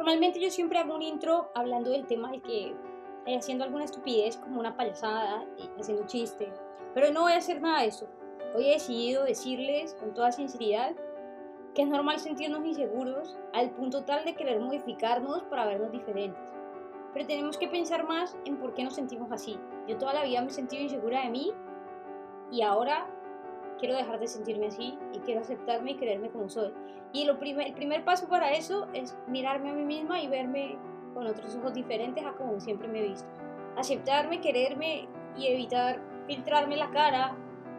Normalmente yo siempre hago un intro hablando del tema del que eh, haciendo alguna estupidez como una payasada, haciendo un chiste, pero no voy a hacer nada de eso. Hoy he decidido decirles con toda sinceridad que es normal sentirnos inseguros al punto tal de querer modificarnos para vernos diferentes. Pero tenemos que pensar más en por qué nos sentimos así. Yo toda la vida me he sentido insegura de mí y ahora quiero dejar de sentirme así y quiero aceptarme y quererme como soy. Y lo primer, el primer paso para eso es mirarme a mí misma y verme con otros ojos diferentes a como siempre me he visto. Aceptarme, quererme y evitar filtrarme la cara,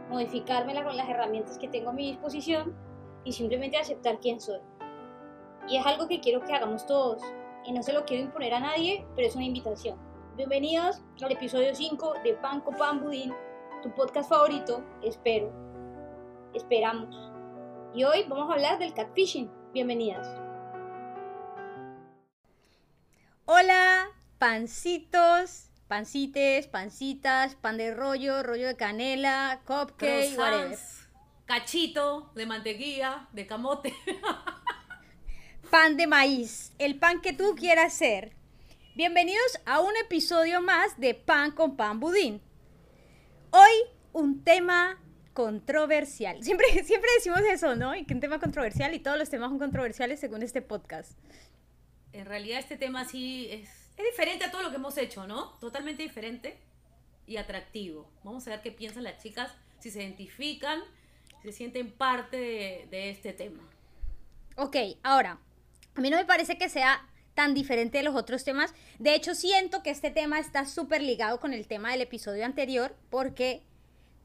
modificármela con las herramientas que tengo a mi disposición y simplemente aceptar quién soy. Y es algo que quiero que hagamos todos. Y no se lo quiero imponer a nadie, pero es una invitación. Bienvenidos al episodio 5 de Pan con Pan Budín, tu podcast favorito, espero. Esperamos. Y hoy vamos a hablar del catfishing. Bienvenidas. Hola, pancitos, pancites, pancitas, pan de rollo, rollo de canela, cupcake, whatever. Cachito de mantequilla, de camote. pan de maíz, el pan que tú quieras hacer. Bienvenidos a un episodio más de Pan con Pan Budín. Hoy un tema controversial. Siempre, siempre decimos eso, ¿no? Y que un tema controversial y todos los temas son controversiales según este podcast. En realidad este tema sí es, es diferente a todo lo que hemos hecho, ¿no? Totalmente diferente y atractivo. Vamos a ver qué piensan las chicas, si se identifican se sienten parte de, este tema. Ok, ahora, a mí no me parece que sea tan diferente de los otros temas. De hecho, siento que este tema está súper ligado con el tema del episodio anterior, porque,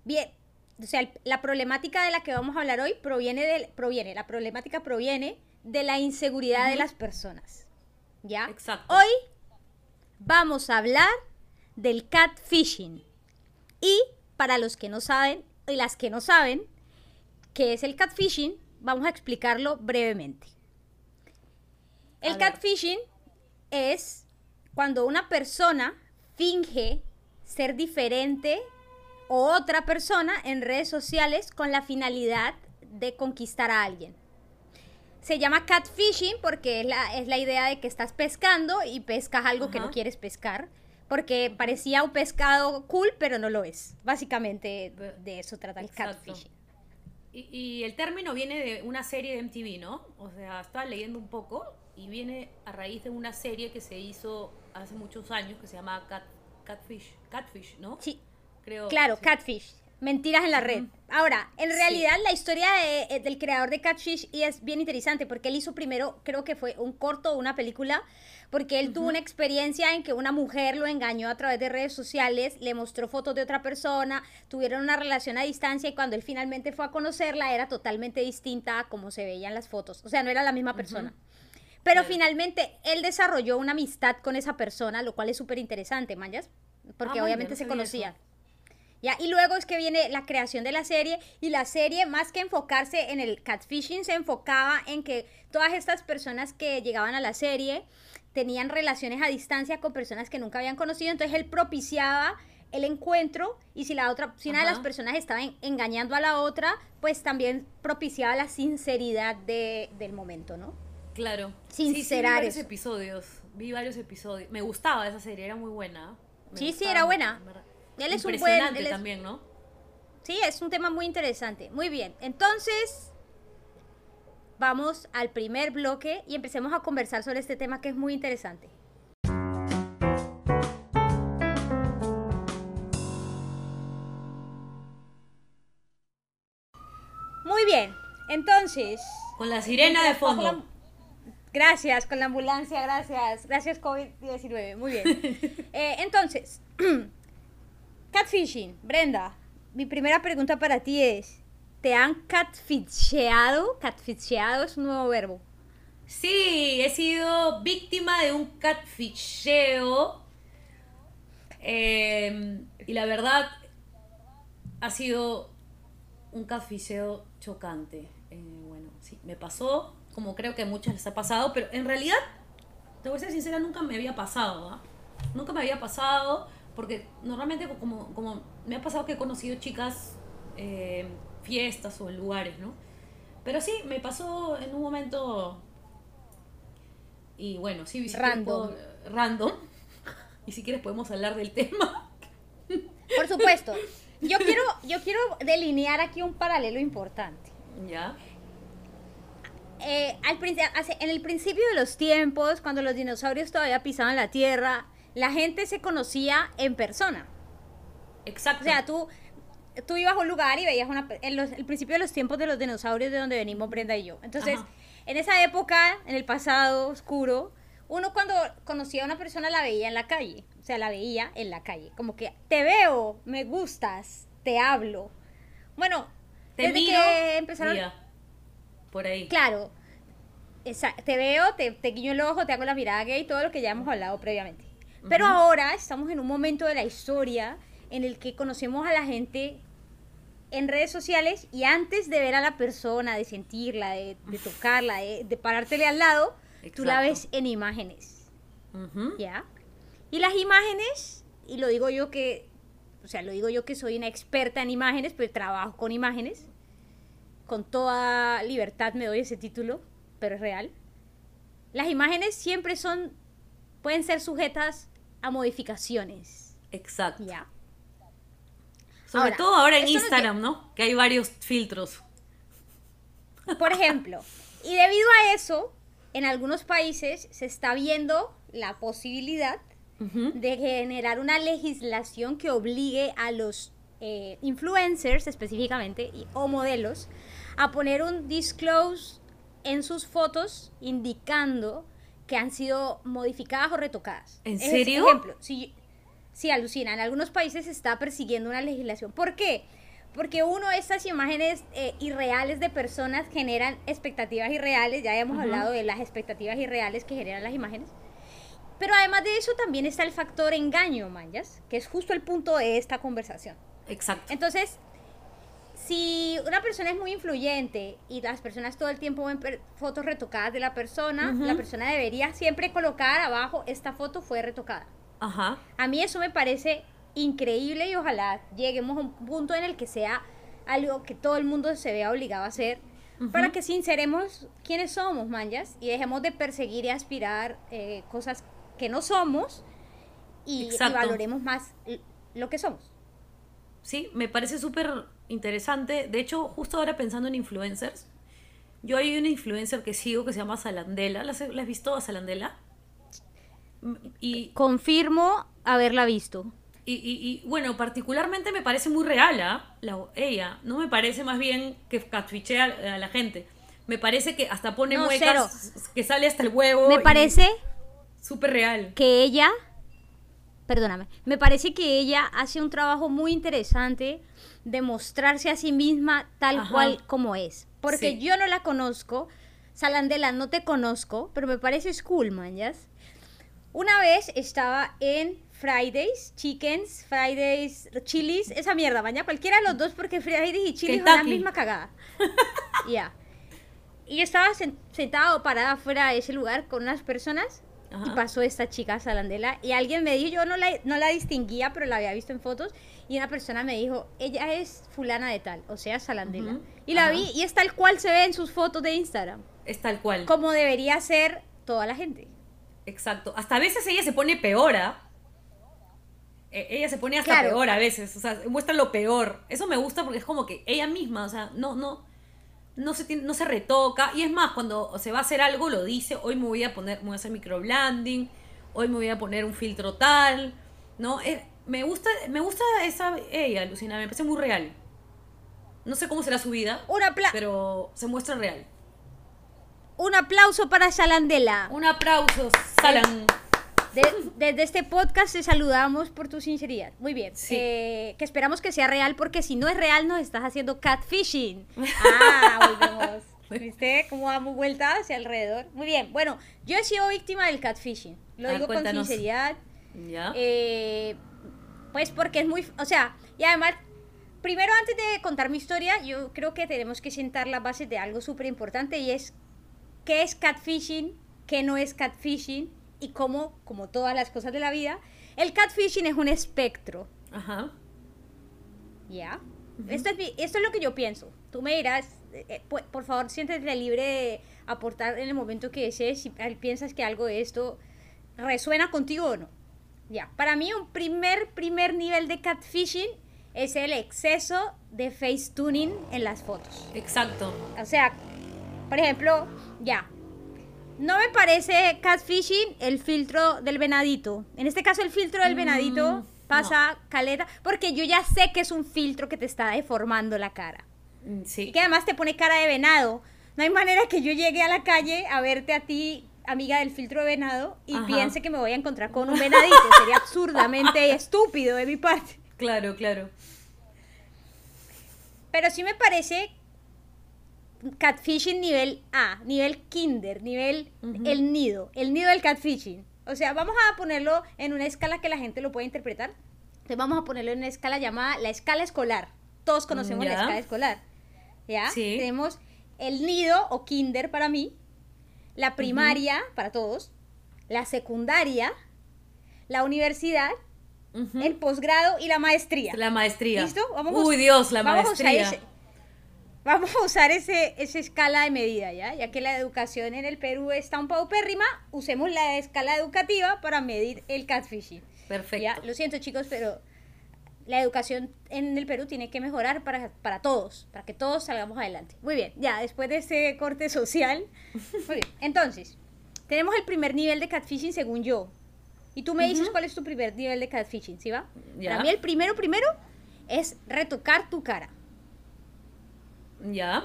bien, o sea, la problemática de la que vamos a hablar hoy proviene del, proviene, la problemática proviene de la inseguridad de las personas. ¿Ya? Exacto. Hoy vamos a hablar del catfishing. Y para los que no saben, y las que no saben, ¿Qué es el catfishing? Vamos a explicarlo brevemente. El catfishing es cuando una persona finge ser diferente otra persona en redes sociales con la finalidad de conquistar a alguien. Se llama catfishing porque es la, es la idea de que estás pescando y pescas algo que no quieres pescar. Porque parecía un pescado cool, pero no lo es. Básicamente de eso trata el catfishing. Y, el término viene de una serie de MTV, ¿no? O sea, estaba leyendo un poco y viene a raíz de una serie que se hizo hace muchos años que se llama Catfish. Catfish, ¿no? Sí. Creo. Claro, Catfish. Mentiras en la red. Ahora, en realidad la historia eh, del creador de Catfish y es bien interesante porque él hizo primero, creo que fue un corto o una película porque él tuvo una experiencia en que una mujer lo engañó a través de redes sociales, le mostró fotos de otra persona, tuvieron una relación a distancia y cuando él finalmente fue a conocerla era totalmente distinta a como se veían las fotos, o sea, no era la misma persona. Pero finalmente él desarrolló una amistad con esa persona, lo cual es súper interesante, Mayas, porque ah, obviamente se conocían. ¿Ya? Y luego es que viene la creación de la serie y la serie más que enfocarse en el catfishing se enfocaba en que todas estas personas que llegaban a la serie tenían relaciones a distancia con personas que nunca habían conocido, entonces él propiciaba el encuentro y si la otra, si una de las personas estaba engañando a la otra, pues también propiciaba la sinceridad de, del momento, ¿no? Claro. Sincerar. vi varios episodios, vi varios episodios. Me gustaba esa serie, era muy buena. sí, sí, era buena. Él es un buen, también, ¿no? Sí, es un tema muy interesante. Muy bien. Entonces, vamos al primer bloque y empecemos a conversar sobre este tema que es muy interesante. Muy bien, entonces... Con la sirena de fondo. Gracias, con la ambulancia, gracias. Gracias COVID-19, muy bien. Eh, entonces, catfishing, Brenda, mi primera pregunta para ti es, ¿Te han catfisheado? Catfisheado es un nuevo verbo. Sí, he sido víctima de un catfisheo. Em, y la verdad, ha sido un catfisheo chocante. Eh, bueno, sí, me pasó, como creo que a muchas les ha pasado, pero en realidad, te voy a ser sincera, nunca me había pasado. ¿ah? Nunca me había pasado, porque normalmente, como, como me ha pasado que he conocido chicas eh, fiestas o en lugares, ¿no? Pero sí, me pasó en un momento Y bueno, sí, Random. puedo- random. Y si quieres podemos hablar del tema. Por supuesto. Yo quiero, yo quiero delinear aquí un paralelo importante. Ya. Eh, al en el principio de los tiempos, cuando los dinosaurios todavía pisaban la tierra, la gente se conocía en persona. Exacto. O sea, tú, tú ibas a un lugar y veías una, en los- el principio de los tiempos de los dinosaurios de donde venimos Brenda y yo. Entonces, Ajá. en esa época, en el pasado oscuro, uno cuando conocía a una persona la veía en la calle. O sea, la veía en la calle. Como que te veo, me gustas, te hablo. Bueno, te desde miro. que empezaron... Por ahí. Claro. Esa- te veo, te, te guiño el ojo, te hago la mirada gay, todo lo que ya hemos hablado previamente. Pero ahora estamos en un momento de la historia en el que conocemos a la gente en redes sociales y antes de ver a la persona, de sentirla, de, de tocarla, de, de parártele al lado, tú la ves en imágenes. Ujú. ¿Ya? Y las imágenes, y lo digo yo que, o sea, lo digo yo que soy una experta en imágenes, pero trabajo con imágenes. Con toda libertad me doy ese título, pero es real. Las imágenes siempre son, pueden ser sujetas a modificaciones. Exacto. ¿Ya? Sobre Ahora, todo ahora en no Instagram, ¿no? Que hay varios filtros. Por ejemplo, y debido a eso, en algunos países se está viendo la posibilidad de generar una legislación que obligue a los eh, influencers específicamente y- o modelos a poner un disclose en sus fotos indicando que han sido modificadas o retocadas. ¿En serio? Ejemplo, si, si alucina, en algunos países se está persiguiendo una legislación. ¿Por qué? Porque uno, estas imágenes eh, irreales de personas generan expectativas irreales, ya hemos Ujú. hablado de las expectativas irreales que generan las imágenes. Pero además de eso también está el factor engaño, Mayas, que es justo el punto de esta conversación. Exacto. Entonces, si una persona es muy influyente y las personas todo el tiempo ven fotos retocadas de la persona, la persona debería siempre colocar abajo, esta foto fue retocada. Ajá. A mí eso me parece increíble y ojalá lleguemos a un punto en el que sea algo que todo el mundo se vea obligado a hacer para que sinceremos quiénes somos, manjas, y dejemos de perseguir y aspirar eh, cosas que no somos y, y valoremos más lo que somos. Sí, me parece súper interesante. De hecho, justo ahora pensando en influencers, yo hay una influencer que sigo que se llama Salandela. ¿La has, visto a Salandela? Y, Confirmo haberla visto. y, y- y, bueno, particularmente me parece muy real ¿ah? la, ella. No me parece más bien que catfichea a, a la gente. Me parece que hasta pone No, muecas que sale hasta el huevo. Me parece Súper real. que ella, perdóname, me parece que ella hace un trabajo muy interesante de mostrarse a sí misma tal Ajá. cual como es. Porque Sí. yo no la conozco, Salandela no te conozco, pero me parece cool, manjas. Una vez estaba en Fridays, Chickens, Fridays, Chili's, esa mierda, mañana cualquiera de los dos porque Fridays y Chili's son la misma cagada. Ya. Y yo estaba sen- sentado parada afuera de ese lugar con unas personas y pasó esta chica Salandela y alguien me dijo, yo no la, no la distinguía, pero la había visto en fotos y una persona me dijo, ella es fulana de tal, o sea, Salandela. Y la Ajá. vi y es tal cual se ve en sus fotos de Instagram, Es tal cual. como debería ser toda la gente. Exacto. Hasta a veces ella se pone peor, ¿ah? E- Ella se pone hasta Claro. peor a veces, o sea, muestra lo peor. Eso me gusta porque es como que ella misma, o sea, no, no, no se, tiene- no se retoca. Y es más, cuando se va a hacer algo, lo dice, hoy me voy a poner, me voy a hacer microblending, hoy me voy a poner un filtro tal, ¿no? Eh, me gusta, me gusta esa, ella, Lucina, me parece muy real. No sé cómo será su vida, Un, apla- pero se muestra real. un aplauso para Salandela. Un aplauso, Salan. De- desde este podcast te saludamos por tu sinceridad. Muy bien. Sí. Eh, que esperamos que sea real porque si no es real nos estás haciendo catfishing. Ah, volvemos. ¿Viste cómo damos vuelta hacia alrededor? Muy bien. Bueno, yo he sido víctima del catfishing. Lo Ah, digo cuéntanos. con sinceridad. ¿Ya? Eh, pues porque es muy... O sea, y además, primero antes de contar mi historia, yo creo que tenemos que sentar las bases de algo súper importante y es qué es catfishing, qué no es catfishing y cómo, como todas las cosas de la vida, el catfishing es un espectro, Ajá. ¿ya? esto, es, esto es lo que yo pienso. Tú me dirás, eh, pu- por favor, siéntete libre de aportar en el momento que desees si piensas que algo de esto resuena contigo o no. Ya, para mí un primer, primer nivel de catfishing es el exceso de face tuning en las fotos. Exacto. O sea, por ejemplo, ya. No me parece catfishing el filtro del venadito. En este caso, el filtro del venadito pasa caleta. Porque yo ya sé que es un filtro que te está deformando la cara. Mm, Y Sí. que además te pone cara de venado. No hay manera que yo llegue a la calle a verte a ti, amiga del filtro de venado, y Ajá. piense que me voy a encontrar con un venadito. Sería absurdamente estúpido de mi parte. Claro, claro. Pero sí me parece catfishing nivel A, nivel kinder, nivel el nido, el nido del catfishing. O sea, vamos a ponerlo en una escala que la gente lo pueda interpretar. Entonces vamos a ponerlo en una escala llamada la escala escolar. Todos conocemos la escala escolar. ¿Ya? Sí. Tenemos el nido o kinder para mí, la primaria para todos, la secundaria, la universidad, el posgrado y la maestría. La maestría. ¿Listo? Vamos a Uy, Dios, la vamos a maestría. ese- vamos a usar ese, esa escala de medida, ¿ya? Ya que la educación en el Perú está un paupérrima, usemos la escala educativa para medir el catfishing. Perfecto. ¿ya? Lo siento, chicos, pero la educación en el Perú tiene que mejorar para, para todos, para que todos salgamos adelante. Muy bien, ya, después de este corte social. Muy bien, entonces, tenemos el primer nivel de catfishing según yo. Y tú me dices cuál es tu primer nivel de catfishing, ¿sí va? Ya. Para mí el primero, primero, es retocar tu cara. Ya.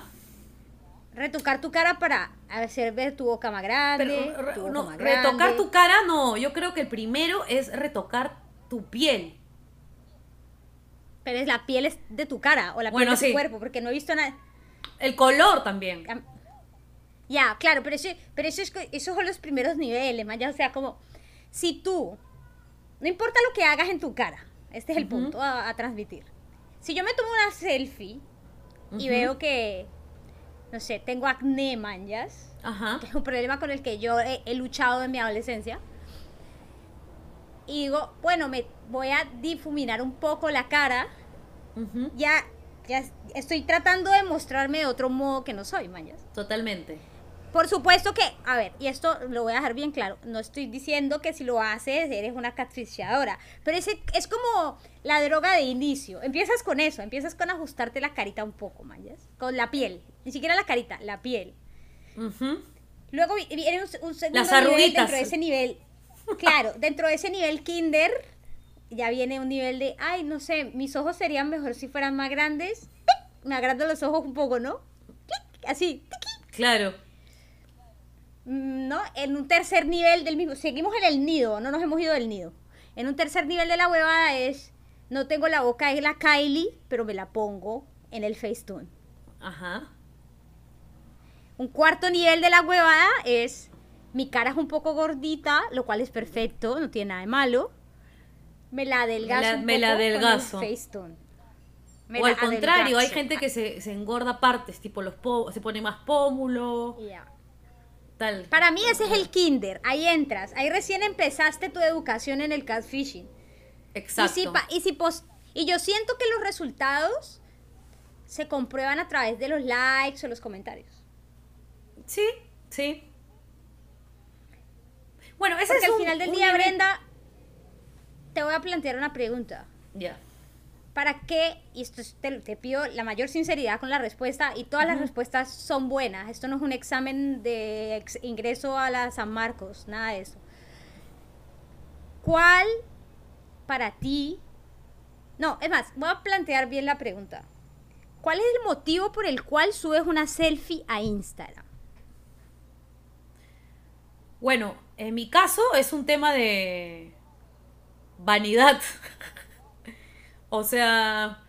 Retocar tu cara para hacer ver tu boca más grande. Pero re- tu ojo no, más retocar grande. tu cara, no. Yo creo que el primero es retocar tu piel. Pero es la piel es de tu cara o la piel Bueno, de tu cuerpo, porque no he visto nada. El color también. Am- Ya, claro, pero, ese, pero eso es, esos son los primeros niveles, man, ya, o sea, como si tú, no importa lo que hagas en tu cara, este es el punto a, a transmitir. Si yo me tomo una selfie y veo que, no sé, tengo acné, manjas, Ajá. que es un problema con el que yo he, he luchado en mi adolescencia, y digo, bueno, me voy a difuminar un poco la cara, ya, ya estoy tratando de mostrarme de otro modo que no soy, manjas. Totalmente. Por supuesto que, a ver, y esto lo voy a dejar bien claro, no estoy diciendo que si lo haces eres una catfishadora, pero ese, es como la droga de inicio. Empiezas con eso, empiezas con ajustarte la carita un poco, mayas, con la piel, ni siquiera la carita, la piel. Ujú. Luego vi- viene un, un segundo Las nivel arruguitas. dentro de ese nivel. Claro, dentro de ese nivel kinder ya viene un nivel de, ay, no sé, mis ojos serían mejor si fueran más grandes. Me agrando los ojos un poco, ¿no? Clic, Así, Claro. Mm, ¿no? En un tercer nivel del mismo, seguimos en el nido, no nos hemos ido del nido. En un tercer nivel de la huevada es, no tengo la boca de la Kylie, pero me la pongo en el Facetune. Ajá. Un cuarto nivel de la huevada es, mi cara es un poco gordita, lo cual es perfecto, no tiene nada de malo. Me la adelgazo Me la- un me la con el adelgazo. Facetune. Me o al contrario, hay adelgazo. gente que se, se engorda partes, tipo los po- se pone más pómulo, Ya. Para mí ese es el kinder, ahí entras, ahí recién empezaste tu educación en el catfishing. Exacto. Y, si pa- y, si pos- y yo siento que los resultados se comprueban a través de los likes o los comentarios. Sí, sí. Bueno, ese Porque es al un- final del día, Brenda, te voy a plantear una pregunta. Ya. ¿Para qué? Y esto es- te, te pido la mayor sinceridad con la respuesta y todas las respuestas son buenas. Esto no es un examen de ex- ingreso a la San Marcos, nada de eso. ¿Cuál para ti? No, es más, voy a plantear bien la pregunta. ¿Cuál es el motivo por el cual subes una selfie a Instagram? Bueno, en mi caso es un tema de vanidad. o sea,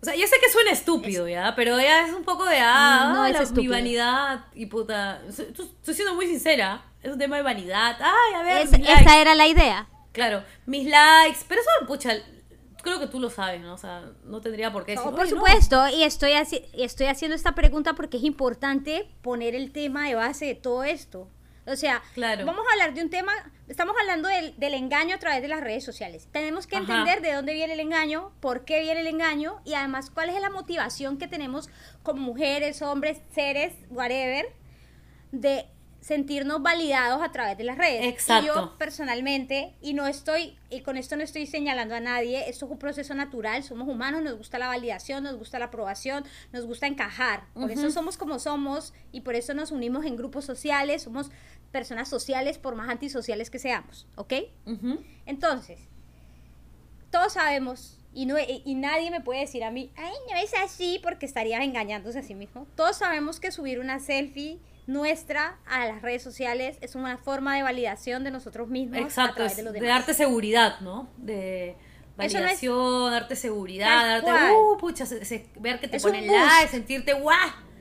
o sea, ya sé que suena estúpido, ¿ya? Pero ya es un poco de, ah, No es la- mi vanidad y puta. Estoy, siendo muy sincera. Es un tema de vanidad. Ay, a ver, Es- esa era la idea. Claro, mis likes. Pero eso, pucha, creo que tú lo sabes, ¿no? O sea, no tendría por qué decir. No, por supuesto, y estoy, haci- y estoy haciendo esta pregunta porque es importante poner el tema de base de todo esto. O sea, Claro. vamos a hablar de un tema, estamos hablando del, del engaño a través de las redes sociales. Tenemos que Ajá. entender de dónde viene el engaño, por qué viene el engaño y además cuál es la motivación que tenemos como mujeres, hombres, seres, whatever, de sentirnos validados a través de las redes. Exacto. Y yo personalmente, y no estoy, y con esto no estoy señalando a nadie, esto es un proceso natural, somos humanos, nos gusta la validación, nos gusta la aprobación, nos gusta encajar. Por eso somos como somos y por eso nos unimos en grupos sociales, somos personas sociales por más antisociales que seamos, ¿ok? Entonces, todos sabemos, y, no, y, y nadie me puede decir a mí, ay, no es así, porque estarías engañándose a sí mismo. Todos sabemos que subir una selfie nuestra a las redes sociales es una forma de validación de nosotros mismos a Exacto, través es de los de darte seguridad, ¿no? De Eso no es- validación, darte seguridad, darte, uh, pucha, se- se- ver que te Es ponen like, sentirte guau.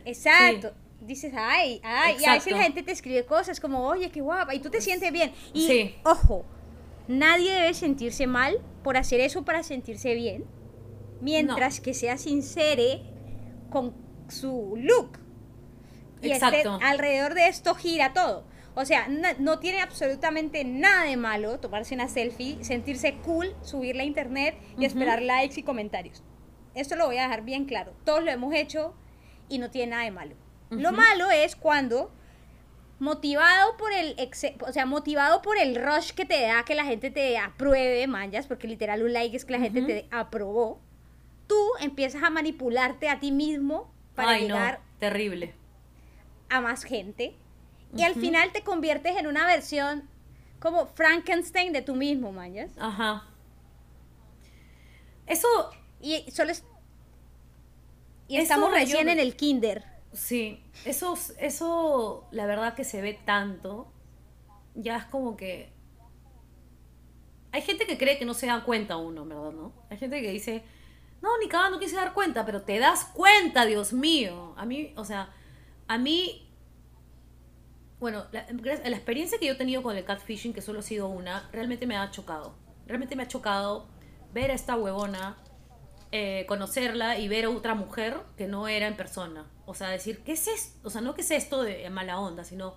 Exacto. Dices, ay, ay, y a veces Exacto. la gente te escribe cosas como, oye, qué guapa, y tú te sientes bien. Y, Sí. ojo, nadie debe sentirse mal por hacer eso para sentirse bien, mientras que sea sincere con su look. Y este- Exacto. alrededor de esto gira todo. O sea, na- no tiene absolutamente nada de malo tomarse una selfie, sentirse cool, subirla a internet y Ujú. esperar likes y comentarios. Esto lo voy a dejar bien claro. Todos lo hemos hecho y no tiene nada de malo. Lo malo es cuando motivado por el o sea, motivado por el rush que te da que la gente te apruebe, manjas, porque literal un like es que la gente te aprobó. Tú empiezas a manipularte a ti mismo para Ay, llegar no, terrible. a más gente y al final te conviertes en una versión como Frankenstein de tú mismo, manjas. Ajá. Eso, Y solo es y estamos yo- recién en el kinder. Sí, eso, eso, la verdad que se ve tanto, ya es como que... Hay gente que cree que no se da cuenta uno, ¿verdad? ¿No? Hay gente que dice, no, ni cada no quise dar cuenta, pero te das cuenta, Dios mío. A mí, o sea, a mí, bueno, la, la experiencia que yo he tenido con el catfishing, que solo ha sido una, realmente me ha chocado. Realmente me ha chocado ver a esta huevona, eh, conocerla y ver a otra mujer que no era en persona. O sea, decir, ¿qué es esto? O sea, no que es esto de mala onda, sino,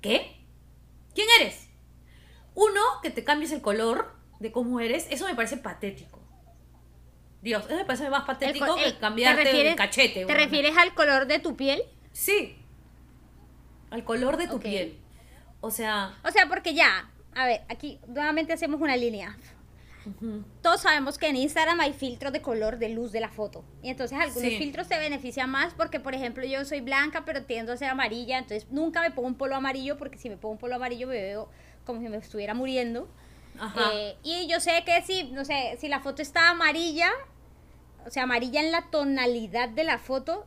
¿qué? ¿Quién eres? Uno, que te cambies el color de cómo eres, eso me parece patético. Dios, eso me parece más El patético co- que cambiarte ¿te refieres- el cachete. ¿Te refieres al color de tu piel? Sí. Al color de tu piel. O sea, O sea, porque ya, a ver, aquí nuevamente hacemos una línea. Todos sabemos que en Instagram hay filtros de color de luz de la foto. Y entonces algunos Sí. filtros te benefician más porque, por ejemplo, yo soy blanca pero tiendo a ser amarilla. Entonces nunca me pongo un polo amarillo porque si me pongo un polo amarillo me veo como si me estuviera muriendo. ajá. Eh, y yo sé que si, no sé, si la foto está amarilla, o sea, amarilla en la tonalidad de la foto,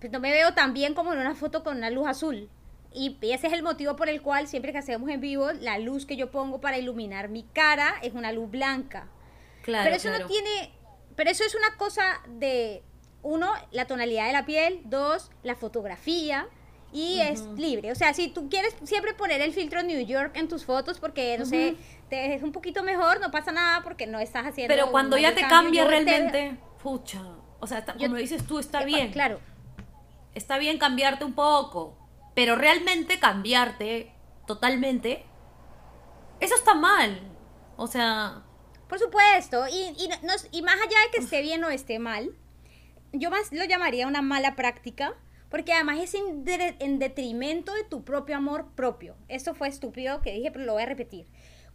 pues no me veo tan bien como en una foto con una luz azul. Y ese es el motivo por el cual siempre que hacemos en vivo, la luz que yo pongo para iluminar mi cara es una luz blanca. claro, pero eso claro. no tiene, pero eso es una cosa de uno, la tonalidad de la piel, dos, la fotografía y es libre. O sea, si tú quieres siempre poner el filtro New York en tus fotos porque no sé, te es un poquito mejor, no pasa nada porque no estás haciendo Pero cuando ya te cambia Yo te- realmente, pucha. O sea, está- Yo- como dices tú, está bien. Claro. Está bien cambiarte un poco. Pero realmente cambiarte totalmente, eso está mal. O sea, Por supuesto, y, y, no- nos- y más allá de que esté bien o esté mal, yo más lo llamaría una mala práctica, porque además es en, de- en detrimento de tu propio amor propio. Esto fue estúpido que dije, pero lo voy a repetir.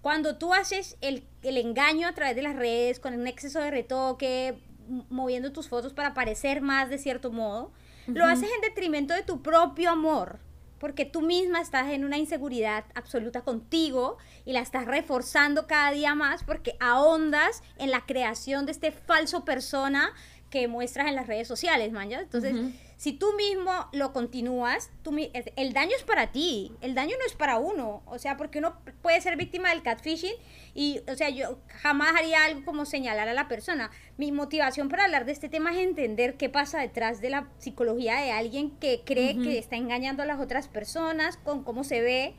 Cuando tú haces el, el engaño a través de las redes, con un exceso de retoque, moviendo tus fotos para parecer más de cierto modo, lo haces en detrimento de tu propio amor, porque tú misma estás en una inseguridad absoluta contigo y la estás reforzando cada día más porque ahondas en la creación de este falso persona que muestras en las redes sociales, man, ¿ya? Entonces, si tú mismo lo continúas, tú el daño es para ti, el daño no es para uno, o sea, porque uno puede ser víctima del catfishing y, o sea, yo jamás haría algo como señalar a la persona. Mi motivación para hablar de este tema es entender qué pasa detrás de la psicología de alguien que cree que está engañando a las otras personas con cómo se ve.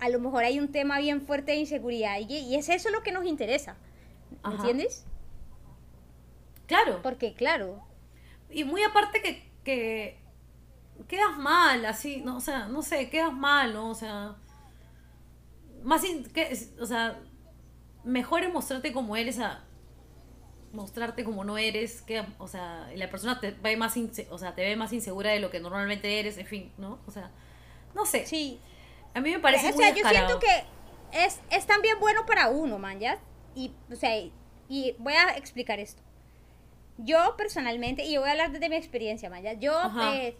A lo mejor hay un tema bien fuerte de inseguridad y, y es eso lo que nos interesa. Ajá. ¿Entiendes? Claro. Porque, claro, Y muy aparte que, que quedas mal, así, no, o sea, no sé, quedas mal, ¿no? O sea, más, que, o sea, mejor es mostrarte como eres a mostrarte como no eres, que, o sea, la persona te ve más, o sea, te ve más insegura de lo que normalmente eres, en fin, ¿no? O sea, no sé. Sí. A mí me parece o sea, yo siento que es, es también bueno para uno, man, ¿ya? Y, o sea, y voy a explicar esto. Yo personalmente, y voy a hablar desde mi experiencia, Maya, yo eh,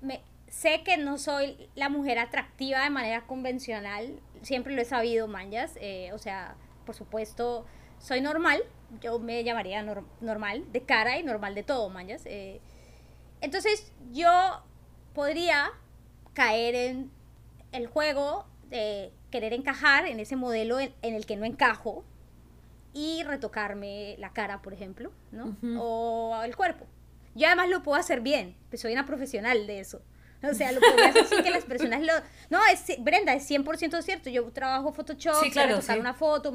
me, sé que no soy la mujer atractiva de manera convencional, siempre lo he sabido, Mayas, eh, o sea, por supuesto, soy normal, yo me llamaría normal de cara y normal de todo, Mayas. Eh. entonces, yo podría caer en el juego de querer encajar en ese modelo en el que no encajo, y retocarme la cara, por ejemplo, ¿no? O el cuerpo. Yo además lo puedo hacer bien, pues soy una profesional de eso. O sea, lo puedo hacer así que las personas lo... No, es, Brenda, es 100% cierto. Yo trabajo Photoshop, sí, claro, retocar una foto,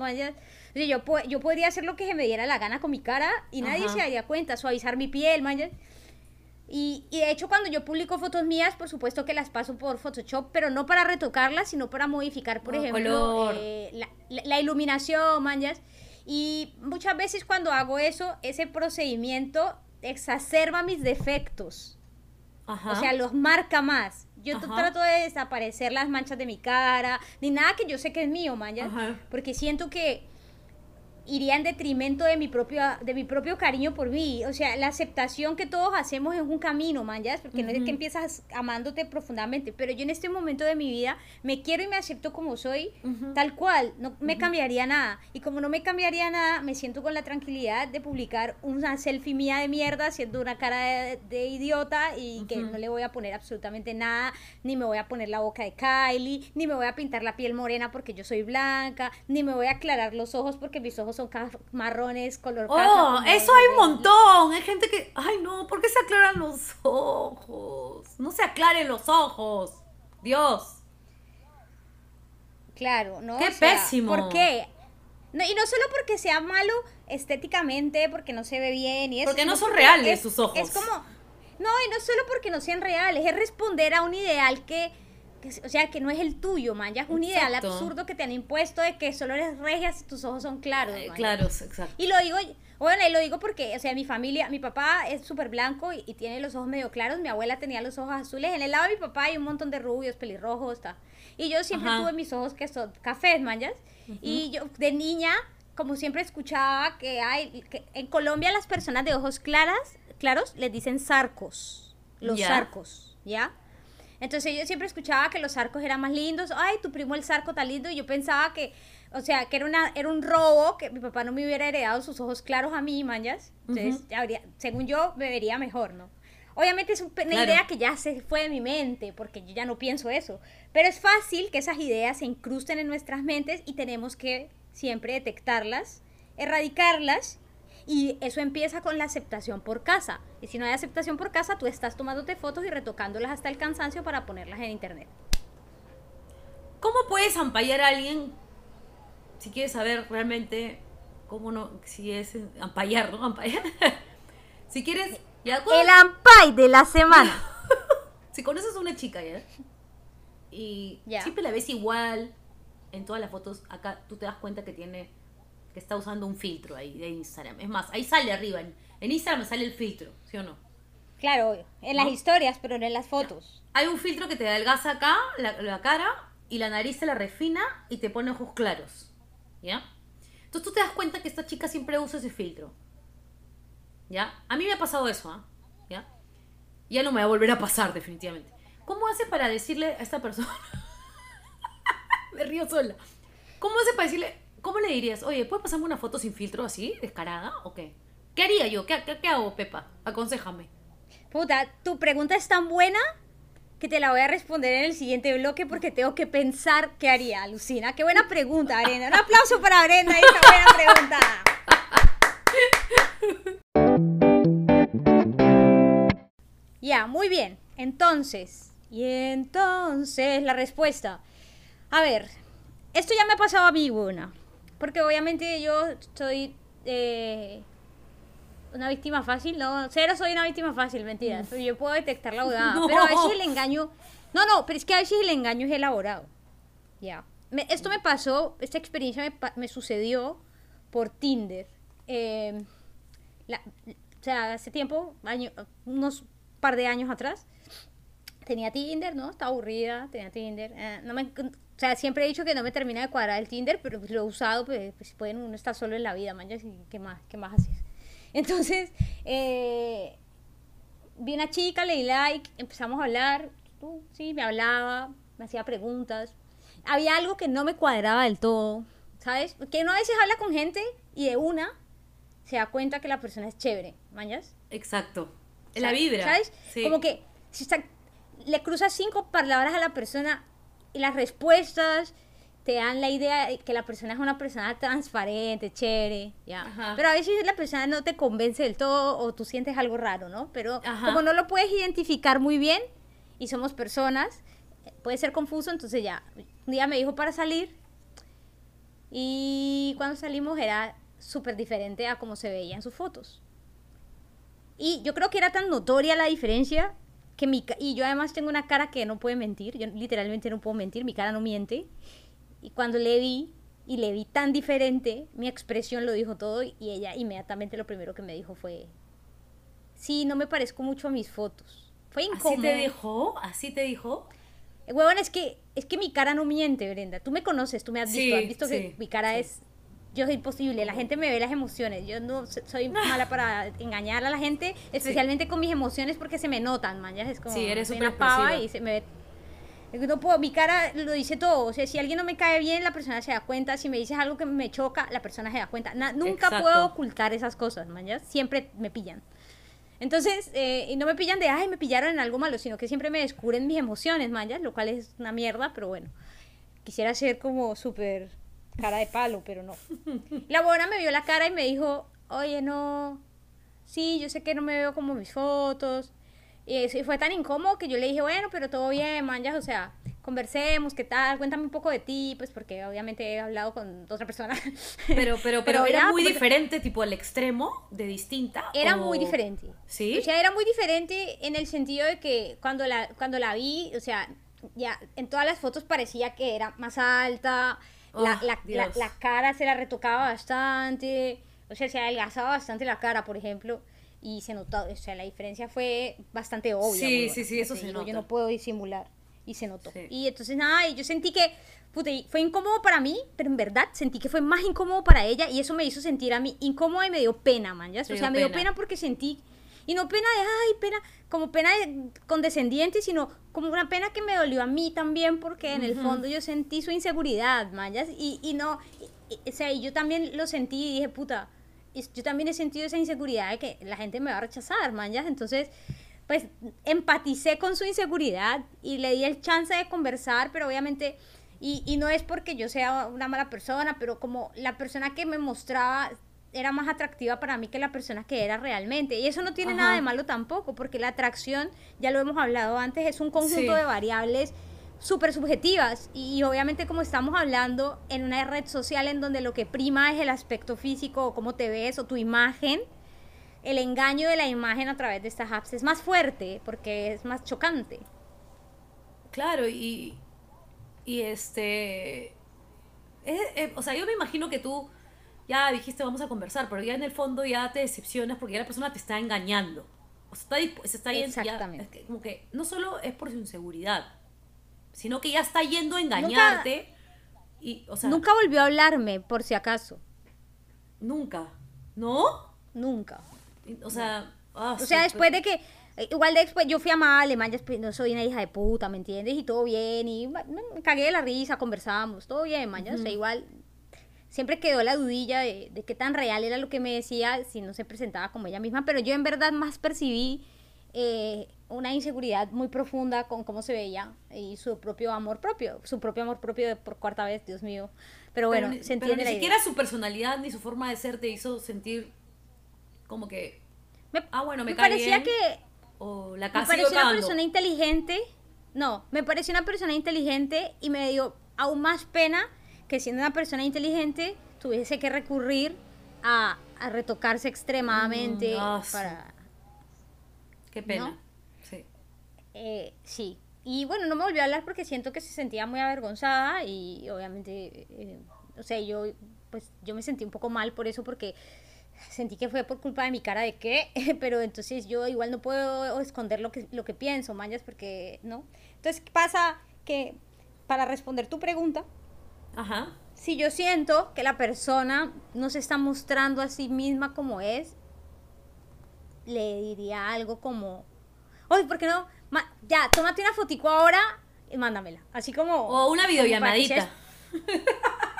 yo, yo podría hacer lo que se me diera la gana con mi cara y nadie se daría cuenta, suavizar mi piel, man. Y, y, de hecho cuando yo publico fotos mías, por supuesto que las paso por Photoshop, pero no para retocarlas, sino para modificar, por ejemplo, eh, la, la, iluminación, manjas. Y muchas veces cuando hago eso, ese procedimiento exacerba mis defectos. O sea, los marca más. Yo trato de desaparecer las manchas de mi cara, ni nada que yo sé que es mío, man, Porque siento que iría en detrimento de mi propio de mi propio cariño por mí. O sea la aceptación que todos hacemos es un camino man ya porque no es que empiezas amándote profundamente pero yo en este momento de mi vida me quiero y me acepto como soy tal cual. No me cambiaría nada. Y como no me cambiaría nada me siento con la tranquilidad de publicar una selfie mía de mierda haciendo una cara de, idiota y que no le voy a poner absolutamente nada ni me voy a poner la boca de Kylie ni me voy a pintar la piel morena porque yo soy blanca ni me voy a aclarar los ojos porque mis ojos son marrones, color Oh, eso hay un montón. Hay gente que, ay no, ¿por qué se aclaran los ojos? No se aclaren los ojos. Dios. Claro, ¿no? Qué pésimo. ¿Por qué? No, y no solo porque sea malo estéticamente, porque no se ve bien y eso. Porque no son reales sus ojos. Es como. No, y no solo porque no sean reales, es responder a un ideal que o sea, que no es el tuyo, man, ya es un ideal absurdo que te han impuesto de que solo eres regia si tus ojos son claros. Eh, claros, exacto. Y lo digo, bueno, y lo digo porque, o sea, mi familia, mi papá es súper blanco y, tiene los ojos medio claros, mi abuela tenía los ojos azules, en el lado de mi papá hay un montón de rubios, pelirrojos, está. Y yo siempre tuve mis ojos que son cafés, man, Y yo, de niña, como siempre escuchaba que hay, que en Colombia las personas de ojos claras, claros, les dicen sarcos, los sarcos, ¿ya? Entonces yo siempre escuchaba que los arcos eran más lindos. Ay, tu primo el sarco está lindo. Y yo pensaba que, o sea, que era, una, era un robo, que mi papá no me hubiera heredado sus ojos claros a mí, manjas. Entonces, habría, según yo, me vería mejor, ¿no? Obviamente es una idea que ya se fue de mi mente, porque yo ya no pienso eso. Pero es fácil que esas ideas se incrusten en nuestras mentes y tenemos que siempre detectarlas, erradicarlas y eso empieza con la aceptación por casa. Y si no hay aceptación por casa, tú estás tomándote fotos y retocándolas hasta el cansancio para ponerlas en internet. ¿Cómo puedes ampallar a alguien si quieres saber realmente cómo no, si es ampallar, ¿no? Ampallar. si quieres... Ya, el ampay de la semana. si conoces a una chica, ¿ya? Y siempre la ves igual en todas las fotos, acá tú te das cuenta que tiene que está usando un filtro ahí de Instagram. Es más, ahí sale arriba. En, Instagram sale el filtro, ¿sí o no? Claro, En las historias, pero no en las fotos. Hay un filtro que te adelgaza acá, la, cara, y la nariz se la refina y te pone ojos claros. ¿Ya? Entonces tú te das cuenta que esta chica siempre usa ese filtro. ¿Ya? A mí me ha pasado eso, ¿ah? ¿Ya? Ya no me va a volver a pasar, definitivamente. ¿Cómo hace para decirle a esta persona? me río sola. ¿Cómo hace para decirle, ¿Cómo le dirías? Oye, ¿puedes pasarme una foto sin filtro así, descarada? ¿O qué? ¿Qué haría yo? ¿Qué, hago, Pepa? Aconsejame. Puta, tu pregunta es tan buena que te la voy a responder en el siguiente bloque porque tengo que pensar qué haría, Lucina. Qué buena pregunta, Brenda. Un aplauso para Brenda esta buena pregunta. Ya, muy bien. Entonces, y entonces la respuesta. A ver, esto ya me ha pasado a mí, buena. Porque obviamente yo estoy... Eh, Una víctima fácil, no, cero soy una víctima fácil, mentira. Mm. Yo puedo detectar la jugada, No. pero a veces el engaño, no, no, pero es que a veces el engaño es elaborado. Ya. Me- esto me pasó, esta experiencia me, me sucedió por Tinder. Eh, la- o sea, hace tiempo, año- unos par de años atrás, tenía Tinder, ¿no? Estaba aburrida, tenía Tinder. eh, no me, o sea, siempre he dicho que no me termina de cuadrar el Tinder, pero pues lo he usado, pues, pues pueden uno estar solo en la vida, man, ¿qué más, qué más haces? Entonces, eh, vi una chica, le di like, empezamos a hablar, tú, sí, me hablaba, me hacía preguntas. Había algo que no me cuadraba del todo, ¿sabes? Que uno a veces habla con gente y de una se da cuenta que la persona es chévere, ¿mañas? Exacto. La vibra. ¿Sabes? Sí. Como que si está- le cruzas cinco palabras a la persona y las respuestas te dan la idea de que la persona es una persona transparente, chévere, ya. Ajá. Pero a veces la persona no te convence del todo o tú sientes algo raro, ¿no? Pero Ajá. como no lo puedes identificar muy bien y somos personas, puede ser confuso, entonces ya. Un día me dijo para salir y cuando salimos era súper diferente a como se veía en sus fotos. Y yo creo que era tan notoria la diferencia que mi ca- y yo además tengo una cara que no puede mentir, yo literalmente no puedo mentir, mi cara no miente. Y cuando le vi y le vi tan diferente, mi expresión lo dijo todo y ella inmediatamente lo primero que me dijo fue, sí, no me parezco mucho a mis fotos. Fue incómodo. ¿Así te dijo? ¿Así te dijo? Huevón, es que, es que mi cara no miente, Brenda. Tú me conoces, tú me has Sí, visto, has visto que mi cara sí. es... Yo soy imposible, la gente me ve las emociones. Yo no so- soy mala para engañar a la gente, especialmente con mis emociones porque se me notan, man. Ya es como Sí, eres una pava y se me ve no puedo, mi cara lo dice todo. O sea, si alguien no me cae bien, la persona se da cuenta. Si me dices algo que me choca, la persona se da cuenta. Na- nunca Exacto. puedo ocultar esas cosas, man. ya. Siempre me pillan. Entonces, eh, y no me pillan de, ay, me pillaron en algo malo, sino que siempre me descubren mis emociones, man, ya, lo cual es una mierda, pero bueno. Quisiera ser como súper cara de palo, pero no. La buena me vio la cara y me dijo, oye, no, sí, yo sé que no me veo como mis fotos. Y fue tan incómodo que yo le dije, bueno, pero todo bien, man, ya, o sea, conversemos, ¿qué tal? Cuéntame un poco de ti, pues porque obviamente he hablado con otra persona. Pero, pero, pero, era ya, muy porque- diferente, tipo al extremo, de distinta. Era o- muy diferente. ¿Sí? O sea, era muy diferente en el sentido de que cuando la, cuando la vi, o sea, ya en todas las fotos parecía que era más alta, Oh, la, la, Dios. la cara se la retocaba bastante, o sea, se adelgazaba bastante la cara, por ejemplo, y se notó, o sea, la diferencia fue bastante obvia. Sí, sí, sí, eso se digo, nota. Yo no puedo disimular, y se notó. Sí. Y entonces, nada, y yo sentí que, puta, fue incómodo para mí, pero en verdad sentí que fue más incómodo para ella, y eso me hizo sentir a mí incómoda y me dio pena, man, ¿ya? O sea, me dio pena porque sentí y no pena de, ay, pena, como pena de condescendiente, sino como una pena que me dolió a mí también, porque en el fondo yo sentí su inseguridad, mayas, y, y no, y- y- o sea, y yo también lo sentí y dije, puta, yo también he sentido esa inseguridad de que la gente me va a rechazar, mayas, entonces, pues, empaticé con su inseguridad y le di el chance de conversar, pero obviamente... Y, y no es porque yo sea una mala persona, pero como la persona que me mostraba era más atractiva para mí que la persona que era realmente. Y eso no tiene Ajá. nada de malo tampoco, porque la atracción, ya lo hemos hablado antes, es un conjunto Sí. de variables súper subjetivas. Y, obviamente como estamos hablando en una red social en donde lo que prima es el aspecto físico o cómo te ves o tu imagen, el engaño de la imagen a través de estas apps es más fuerte porque es más chocante. Claro, y, y este... es- eh, o sea, yo me imagino que tú ya dijiste vamos a conversar, pero ya en el fondo ya te decepcionas porque ya la persona te está engañando. O sea, está, se está yendo, ya- Exactamente. es que como que no solo es por su inseguridad, sino que ya está yendo a engañarte. y, o sea, Nunca volvió a hablarme, por si acaso. Nunca. ¿No? Nunca. O sea, ah, O sea, sí, después pero- de que. eh, Igual después yo fui a Alemania, no soy una hija de puta, ¿me entiendes? Y todo bien, y me cagué de la risa, conversábamos, todo bien, man, ya, O sea, igual siempre quedó la dudilla de, de qué tan real era lo que me decía si no se presentaba como ella misma, pero yo en verdad más percibí eh, una inseguridad muy profunda con cómo se veía y su propio amor propio, su propio amor propio de- por cuarta vez, Dios mío. Pero bueno, pero se pero entiende ni la siquiera idea. su personalidad ni su forma de ser te hizo sentir como que Me, ah, bueno, me me parecía bien. que o la Me casa pareció una persona inteligente. No, me pareció una persona inteligente y me dio aún más pena que siendo una persona inteligente tuviese que recurrir a, a retocarse extremadamente Mm, sí. para... Qué pena. ¿No? Sí. eh, sí. Y bueno, no me volvió a hablar porque siento que se sentía muy avergonzada y obviamente, eh, o sea, yo pues yo me sentí un poco mal por eso porque sentí que fue por culpa de mi cara de qué, pero entonces yo igual no puedo esconder lo que, lo que pienso, mañas, porque, ¿no? Entonces pasa que, para responder tu pregunta, Ajá. si yo siento que la persona no se está mostrando a sí misma como es, le diría algo como, oye, ¿por qué no? Ma- ya, tómate una fotico ahora y mándamela. Así como... O una videollamadita.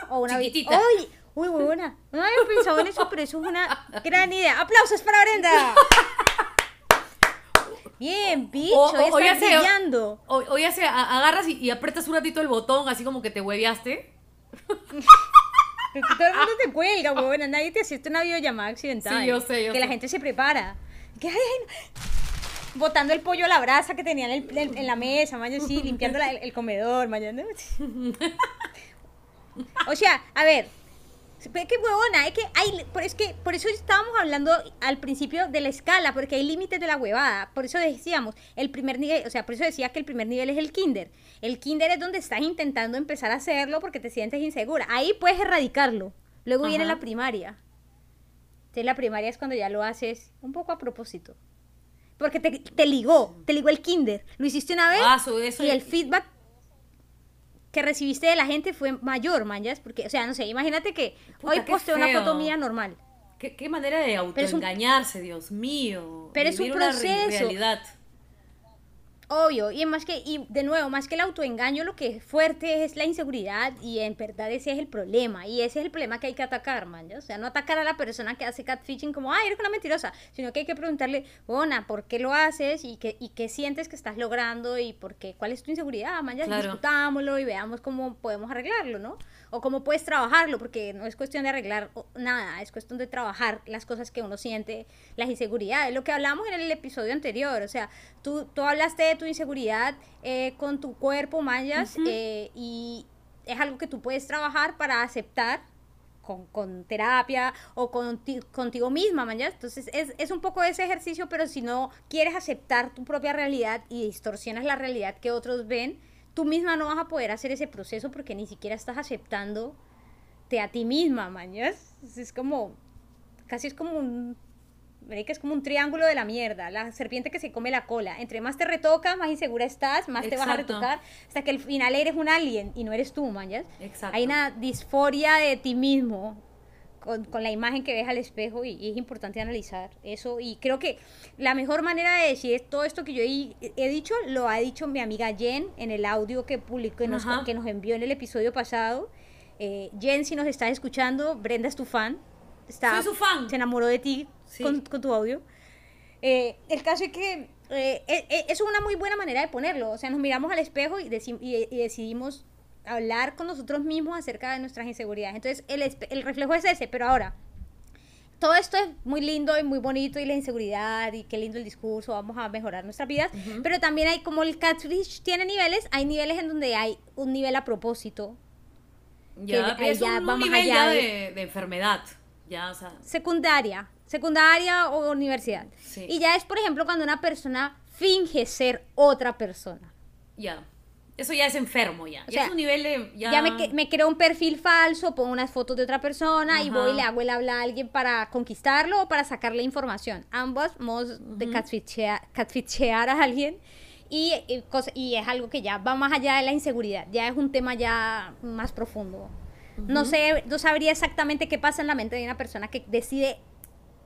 O una Chiquitita. ¡Uy! Uy, buena. No había pensado en eso, pero eso es una gran idea. ¡Aplausos para Brenda! Bien, bicho, O- o-. O, o ya sea, a- agarras y, y aprietas un ratito el botón, así como que te hueveaste. Pero que todo el mundo te cuelga, huevona. Nadie te asiste una videollamada accidental. Sí, yo sé, yo Que la gente se prepara. Que, ay, ay. Botando el pollo a la brasa que tenían en, el- en la mesa, mañana sí, limpiando la- el, el comedor, mañana. O sea, a ver, es que huevona, es que hay, por, es que por eso estábamos hablando al principio de la escala, porque hay límites de la huevada. Por eso decíamos, el primer nivel, o sea, por eso decía que el primer nivel es el kinder. El kinder es donde estás intentando empezar a hacerlo porque te sientes insegura. Ahí puedes erradicarlo. Luego viene la primaria. Entonces la primaria es cuando ya lo haces un poco a propósito. Porque te, te ligó, te ligó el kinder. Lo hiciste una vez Ah, eso y el feedback que recibiste de la gente fue mayor, manjas, porque, o sea, no sé, imagínate que Puta, hoy posteo una foto mía normal, ¿Qué, qué manera de un- autoengañarse, Dios mío. Pero es un proceso. realidad. Obvio, y más que, y de nuevo, más que el autoengaño, lo que es fuerte es la inseguridad, y en verdad ese es el problema, y ese es el problema que hay que atacar, manjas, o sea, no atacar a la persona que hace catfishing como, ay, eres una mentirosa, sino que hay que preguntarle, Ona, ¿por qué lo haces? Y qué, y qué sientes que estás logrando, y por qué, cuál es tu inseguridad, manjas, Claro. discutámoslo y veamos cómo podemos arreglarlo, ¿no? O cómo puedes trabajarlo, porque no es cuestión de arreglar nada, es cuestión de trabajar las cosas que uno siente, las inseguridades, lo que hablamos en el episodio anterior, o sea, tú, tú hablaste de tu inseguridad eh, con tu cuerpo, Mayas, eh, y es algo que tú puedes trabajar para aceptar con, con terapia o conti- contigo misma, Mayas. Entonces es, es un poco ese ejercicio, pero si no quieres aceptar tu propia realidad y distorsionas la realidad que otros ven, tú misma no vas a poder hacer ese proceso porque ni siquiera estás aceptando a ti misma, mañas. Es como, casi es como un, es como un triángulo de la mierda, la serpiente que se come la cola. Entre más te retocas, más insegura estás, más te vas a retocar, hasta que al final eres un alien y no eres tú, mañas. Exacto. Hay una disforia de ti mismo con, con la imagen que ves al espejo y, y es importante analizar eso. Y creo que la mejor manera de decir todo esto que yo he, he dicho lo ha dicho mi amiga Jen en el audio que publicó que nos, que nos envió en el episodio pasado. Eh, Jen si nos estás escuchando Brenda es tu fan. Está, Soy su fan. se enamoró de ti Sí. con, con tu audio. Eh, el caso es que eh, eh, eso es una muy buena manera de ponerlo. O sea nos miramos al espejo y, deci- y- y decidimos hablar con nosotros mismos acerca de nuestras inseguridades. Entonces, el, el reflejo es ese, pero ahora, todo esto es muy lindo y muy bonito y la inseguridad y qué lindo el discurso, vamos a mejorar nuestras vidas, pero también hay como el catfish tiene niveles, hay niveles en donde hay un nivel a propósito, Ya, que es ya un, nivel allá ya de- de, de enfermedad. Ya, o sea, secundaria, secundaria o universidad. Sí. Y ya es, por ejemplo, cuando una persona finge ser otra persona. ya. Eso ya es enfermo, ya. O ya es un nivel de. Ya, Ya, me, creo un perfil falso, pongo unas fotos de otra persona y voy y le hago el habla a alguien para conquistarlo o para sacarle información. Ambos modos de catfishea- catfishear a alguien. Y, y cosa- y es algo que ya va más allá de la inseguridad, ya es un tema ya más profundo. No sé, no sabría exactamente qué pasa en la mente de una persona que decide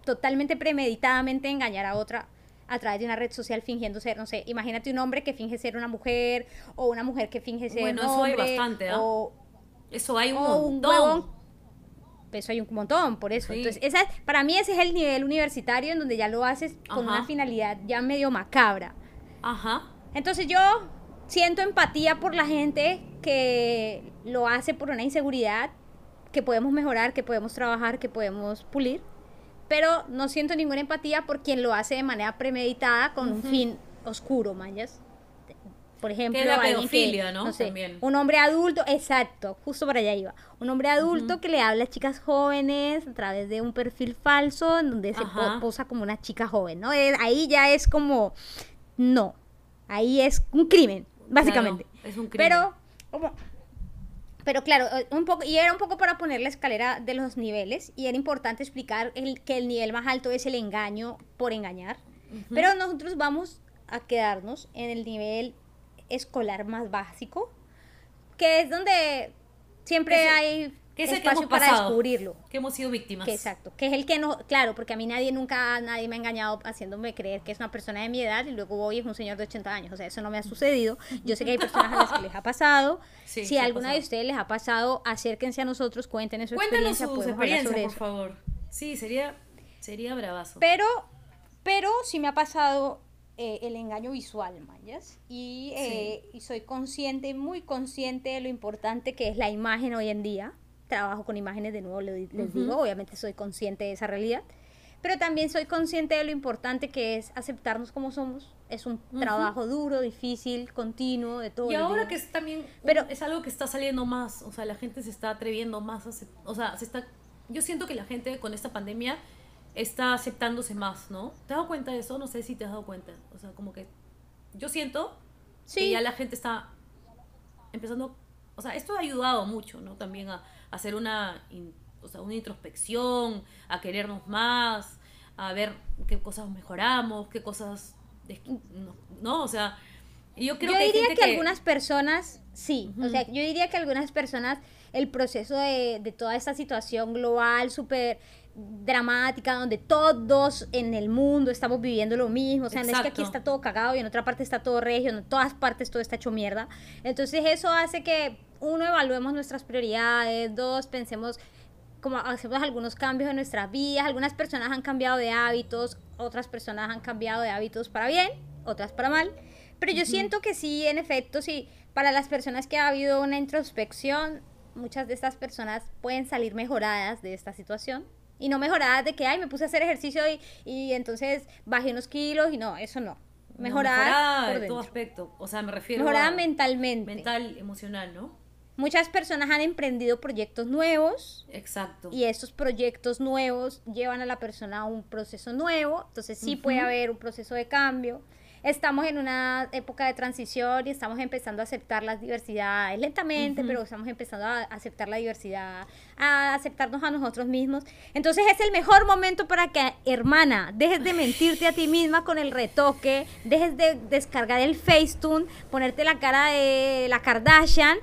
totalmente premeditadamente engañar a otra a través de una red social fingiendo ser, no sé, imagínate un hombre que finge ser una mujer o una mujer que finge ser Bueno, un eso hay hombre bastante, ¿ah? o, Eso hay un o un montón. huevón eso hay un montón, por eso. Sí. Entonces, esa, es- para mí ese es el nivel universitario en donde ya lo haces con Ajá. una finalidad ya medio macabra. Ajá. Entonces yo siento empatía por la gente que lo hace por una inseguridad, que podemos mejorar, que podemos trabajar, que podemos pulir, pero no siento ninguna empatía por quien lo hace de manera premeditada con un fin oscuro, mañas. por ejemplo, Que es la alguien que, pedofilia, ¿no? sé, También. un hombre adulto, exacto, justo para allá iba. Un hombre adulto que le habla a chicas jóvenes a través de un perfil falso en donde se posa como una chica joven, ¿no? Eh, ahí ya es como, no, ahí es un crimen, básicamente. Claro, es un crimen. Pero, como- pero claro, eh, un poco, y era un poco para poner la escalera de los niveles, y era importante explicar el, que el nivel más alto es el engaño por engañar. Pero nosotros vamos a quedarnos en el nivel escolar más básico, que es donde siempre hay que es el que espacio hemos para descubrirlo. Que hemos sido víctimas. Que exacto, que es el que no, claro, porque a mí nadie nunca, nadie me ha engañado haciéndome creer que es una persona de mi edad y luego voy y es un señor de 80 años, o sea, eso no me ha sucedido. Yo sé que hay personas a las que les ha pasado. Sí, si sí a alguna de ustedes les ha pasado, acérquense a nosotros, cuéntenos su Cuéntanos experiencia, sus experiencias, por eso. favor. Sí, sería, sería bravazo. Pero, pero sí me ha pasado eh, el engaño visual, Mayas. Y, eh, y soy consciente, muy consciente de lo importante que es la imagen hoy en día. Trabajo con imágenes, de nuevo le- les digo, obviamente soy consciente de esa realidad. Pero también soy consciente de lo importante que es aceptarnos como somos. Es un trabajo duro, difícil, continuo, de todo. Y ahora que es también, Pero- es algo que está saliendo más, o sea, la gente se está atreviendo más, a o sea, se está, yo siento que la gente con esta pandemia está aceptándose más, ¿no? ¿Te has dado cuenta de eso? No sé si te has dado cuenta, o sea, como que yo siento que Sí. ya la gente está empezando, o sea, esto ha ayudado mucho, ¿no? También a hacer una, o sea, una introspección, a querernos más, a ver qué cosas mejoramos, qué cosas, no, ¿no? O sea, yo creo yo que hay diría que, algunas personas, sí, o sea, yo diría que algunas personas, el proceso de, de toda esta situación global, súper dramática, donde todos en el mundo estamos viviendo lo mismo, o sea, no es que aquí está todo cagado y en otra parte está todo regio, en todas partes todo está hecho mierda. Entonces eso hace que, uno, evaluemos nuestras prioridades, dos, pensemos como hacemos algunos cambios en nuestras vidas, algunas personas han cambiado de hábitos, otras personas han cambiado de hábitos para bien, otras para mal, pero yo siento que sí, en efecto, sí, para las personas que ha habido una introspección, muchas de estas personas pueden salir mejoradas de esta situación. Y no mejoradas de que, ay, me puse a hacer ejercicio y, y entonces bajé unos kilos y no, eso no. No, Mejoradas mejorada por de todo aspecto. O sea, me refiero Mejorada a mentalmente. mental, emocional, ¿no? Muchas personas han emprendido proyectos nuevos Exacto. y estos proyectos nuevos llevan a la persona a un proceso nuevo, entonces sí puede haber un proceso de cambio. Estamos en una época de transición y estamos empezando a aceptar las diversidades lentamente, pero estamos empezando a aceptar la diversidad, a aceptarnos a nosotros mismos. Entonces es el mejor momento para que, hermana, dejes de mentirte a ti misma con el retoque, dejes de descargar el Facetune, ponerte la cara de la Kardashian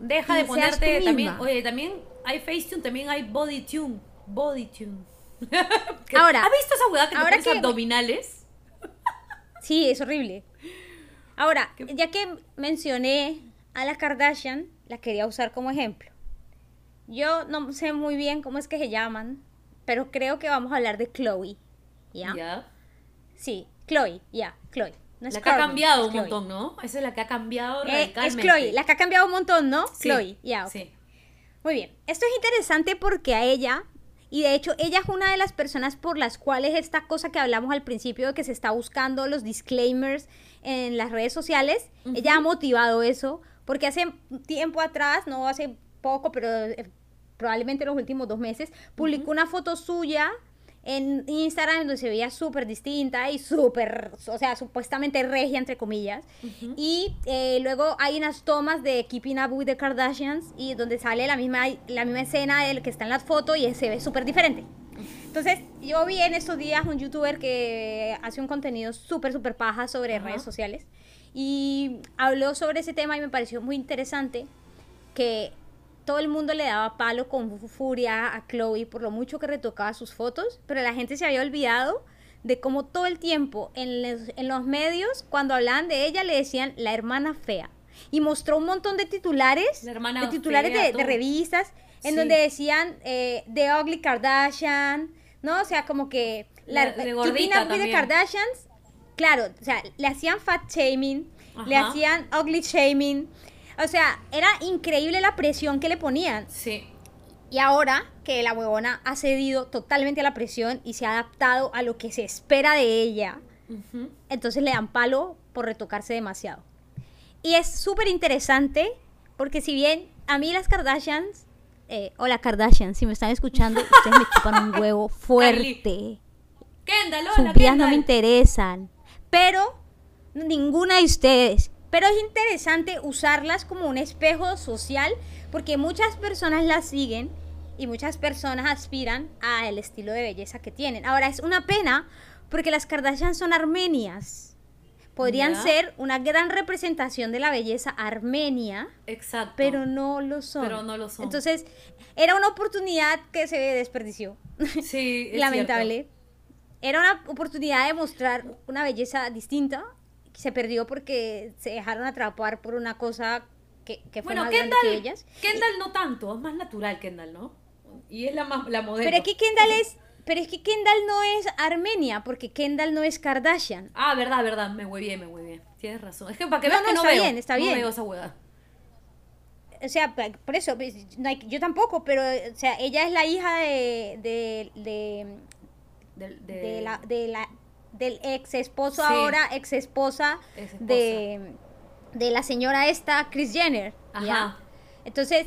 Deja de ponerte también, oye, también hay Facetune, también hay Bodytune. Bodytune. Ahora- ¿Has visto esa hueá que te ahora pones que- abdominales? Sí, es horrible. Ahora, ya que mencioné a la Kardashian, la quería usar como ejemplo. Yo no sé muy bien cómo es que se llaman, pero creo que vamos a hablar de Chloe. ¿Ya? Ya. Sí, Chloe, ya, Chloe. No es La que ha cambiado es un Chloe. montón, ¿no? Esa es la que ha cambiado Eh, es radicalmente. Chloe, la que ha cambiado un montón, ¿no? Sí, Chloe, ya. Sí. Muy bien. Esto es interesante porque a ella, y de hecho ella es una de las personas por las cuales esta cosa que hablamos al principio de que se está buscando los disclaimers en las redes sociales, ella ha motivado eso, porque hace tiempo atrás, no hace poco, pero eh, probablemente los últimos dos meses, publicó una foto suya en Instagram donde se veía súper distinta y súper, o sea, supuestamente regia, entre comillas. Y eh, luego hay unas tomas de Keeping Up with the Kardashians y donde sale la misma, la misma escena del que está en la foto y se ve súper diferente. Entonces, yo vi en estos días un youtuber que hace un contenido súper, súper paja sobre redes sociales y habló sobre ese tema y me pareció muy interesante que todo el mundo le daba palo con furia a Chloe por lo mucho que retocaba sus fotos, pero la gente se había olvidado de cómo todo el tiempo en los, en los medios, cuando hablaban de ella, le decían la hermana fea. Y mostró un montón de titulares, La de titulares fea, de, de revistas, en Sí. donde decían eh, The Ugly Kardashian, ¿no? O sea, como que La- de gordita with the también. Kardashians, claro, o sea, le hacían fat shaming, le hacían ugly shaming. O sea, era increíble la presión que le ponían. Sí. Y ahora que la huevona ha cedido totalmente a la presión y se ha adaptado a lo que se espera de ella, entonces le dan palo por retocarse demasiado. y es súper interesante porque si bien a mí las Kardashians, eh, o la Kardashian, si me están escuchando, ustedes me chupan un huevo fuerte. Kendall, Sus hola, vidas no me interesan. Pero ninguna de ustedes. Pero es interesante usarlas como un espejo social porque muchas personas las siguen y muchas personas aspiran al estilo de belleza que tienen. Ahora es una pena porque las Kardashian son armenias. Podrían ser una gran representación de la belleza armenia, Exacto. pero no lo son. Pero no lo son. Entonces, era una oportunidad que se desperdició. Sí, es Lamentable. Era una oportunidad de mostrar una belleza distinta. Se perdió porque se dejaron atrapar por una cosa que, que fue Bueno, más grande Kendall, que ellas. Kendall no tanto, es más natural Kendall, ¿no? Y es la más la modelo. Pero es que Kendall es, pero es que Kendall no es Armenia, porque Kendall no es Kardashian. Ah, verdad, verdad, me huevé, me huevé. Tienes razón. Es que para que No, veas no, que no está veo. bien, está no bien. veo esa hueá. O sea, por eso, pues, no hay- yo tampoco, pero o sea, ella es la hija de, de, de, de la, de la, del ex esposo Sí. ahora, ex esposa de, de la señora esta, Kris Jenner. ¿ya? Ajá. Entonces,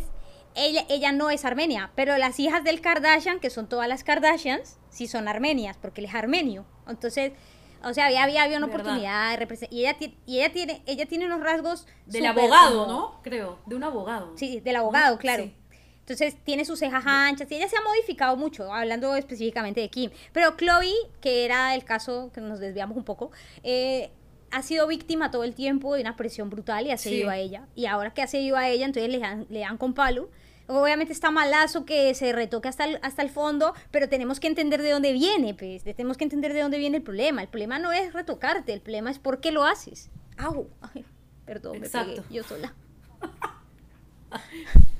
ella, ella no es armenia, pero las hijas del Kardashian, que son todas las Kardashians, sí son armenias, porque él es armenio. Entonces, o sea, había, había, había una Verdad. oportunidad de representar. Y ella, y ella tiene, ella tiene unos rasgos Del abogado, como- ¿no? Creo, de un abogado. Sí, del abogado, ¿No? claro. Sí. Entonces tiene sus cejas anchas y ella se ha modificado mucho, hablando específicamente de Kim. Pero Chloe, que era el caso que nos desviamos un poco, eh, ha sido víctima todo el tiempo de una presión brutal y ha Sí. seguido a ella. Y ahora que ha seguido a ella, entonces le dan, le dan con palo. Obviamente está malazo que se retoque hasta el, hasta el fondo, pero tenemos que entender de dónde viene, pues. Tenemos que entender de dónde viene el problema. El problema no es retocarte, el problema es por qué lo haces. Au. Ay, perdón, me Exacto. pegué yo sola.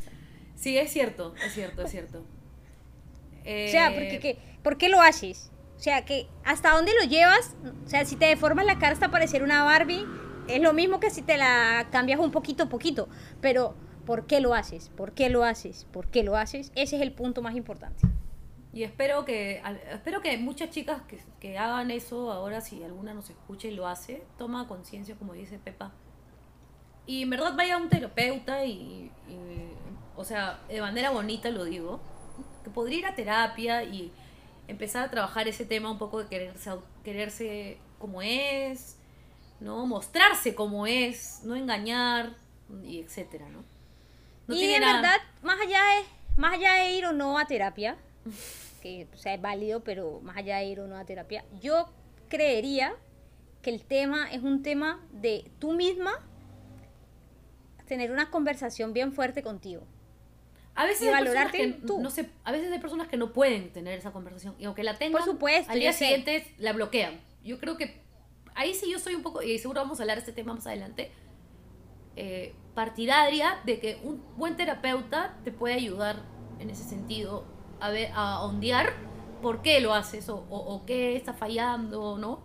Sí, es cierto, es cierto, es cierto. O sea, porque ¿qué? ¿por qué lo haces? O sea, que hasta dónde lo llevas, o sea, si te deformas la cara hasta parecer una Barbie, es lo mismo que si te la cambias un poquito a poquito, pero ¿por qué lo haces? ¿Por qué lo haces? ¿Por qué lo haces? Ese es el punto más importante. Y espero que espero que muchas chicas que, que hagan eso ahora, si alguna nos escucha y lo hace, toma conciencia, como dice Pepa. Y en verdad vaya a un terapeuta y, y, o sea, de manera bonita lo digo, que podría ir a terapia y empezar a trabajar ese tema un poco de quererse, quererse como es, ¿no? Mostrarse como es, no engañar y etcétera, ¿no? No y en nada- verdad, más allá de, más allá de ir o no a terapia, que o sea, es válido, pero más allá de ir o no a terapia, yo creería que el tema es un tema de tú misma tener una conversación bien fuerte contigo. A veces y hay personas valorarte que tú. no sé, a veces hay personas que no pueden tener esa conversación y aunque la tengan, Por supuesto, al día sé. siguiente la bloquean. Yo creo que ahí sí yo soy un poco y seguro vamos a hablar de este tema más adelante. eh, partidaria de que un buen terapeuta te puede ayudar en ese sentido a ver a ondear por qué lo haces o, o, o qué está fallando, ¿no?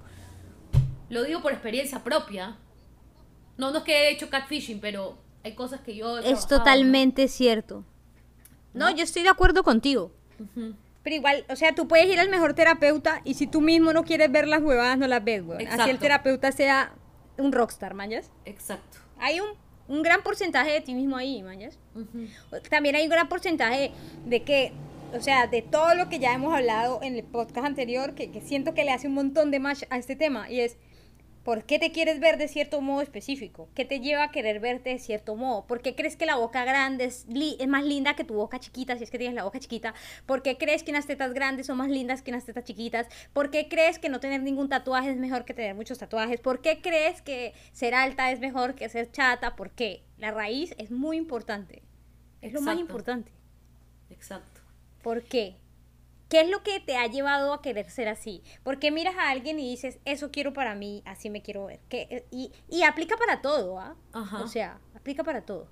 Lo digo por experiencia propia. No, no es que he hecho catfishing, pero hay cosas que yo he Es totalmente cierto. No, yo estoy de acuerdo contigo. Pero igual, o sea, tú puedes ir al mejor terapeuta y si tú mismo no quieres ver las huevadas, no las ves, weón. Así el terapeuta sea un rockstar, mañas. Exacto. Hay un, un gran porcentaje de ti mismo ahí, mañas. También hay un gran porcentaje de que, o sea, de todo lo que ya hemos hablado en el podcast anterior, que, que siento que le hace un montón de match a este tema, y es, ¿por qué te quieres ver de cierto modo específico? ¿Qué te lleva a querer verte de cierto modo? ¿Por qué crees que la boca grande es, más linda que tu boca chiquita, si es que tienes la boca chiquita? ¿Por qué crees que unas tetas grandes son más lindas que unas tetas chiquitas? ¿Por qué crees que no tener ningún tatuaje es mejor que tener muchos tatuajes? ¿Por qué crees que ser alta es mejor que ser chata? ¿Por qué? La raíz es muy importante. Es lo más importante. Exacto. ¿Por qué? ¿Qué es lo que te ha llevado a querer ser así? ¿Por qué miras a alguien y dices, eso quiero para mí, así me quiero ver? ¿Qué- y, y aplica para todo, ¿ah? Ajá. O sea, aplica para todo.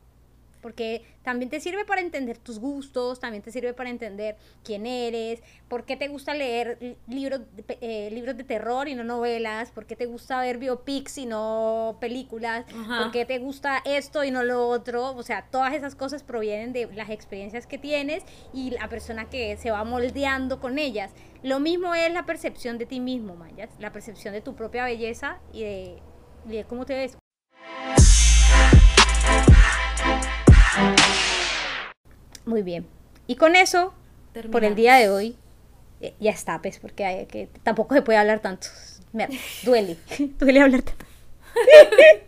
Porque también te sirve para entender tus gustos, también te sirve para entender quién eres, por qué te gusta leer li- libros, eh, libros de terror y no novelas, por qué te gusta ver biopics y no películas, Ajá. por qué te gusta esto y no lo otro. O sea, todas esas cosas provienen de las experiencias que tienes y la persona que se va moldeando con ellas. Lo mismo es la percepción de ti mismo, Mayas, la percepción de tu propia belleza y de, y de cómo te ves. Muy bien. Y con eso, por el día de hoy, eh, ya está, pues, porque hay que, tampoco se puede hablar tanto. Me duele, duele hablar tanto.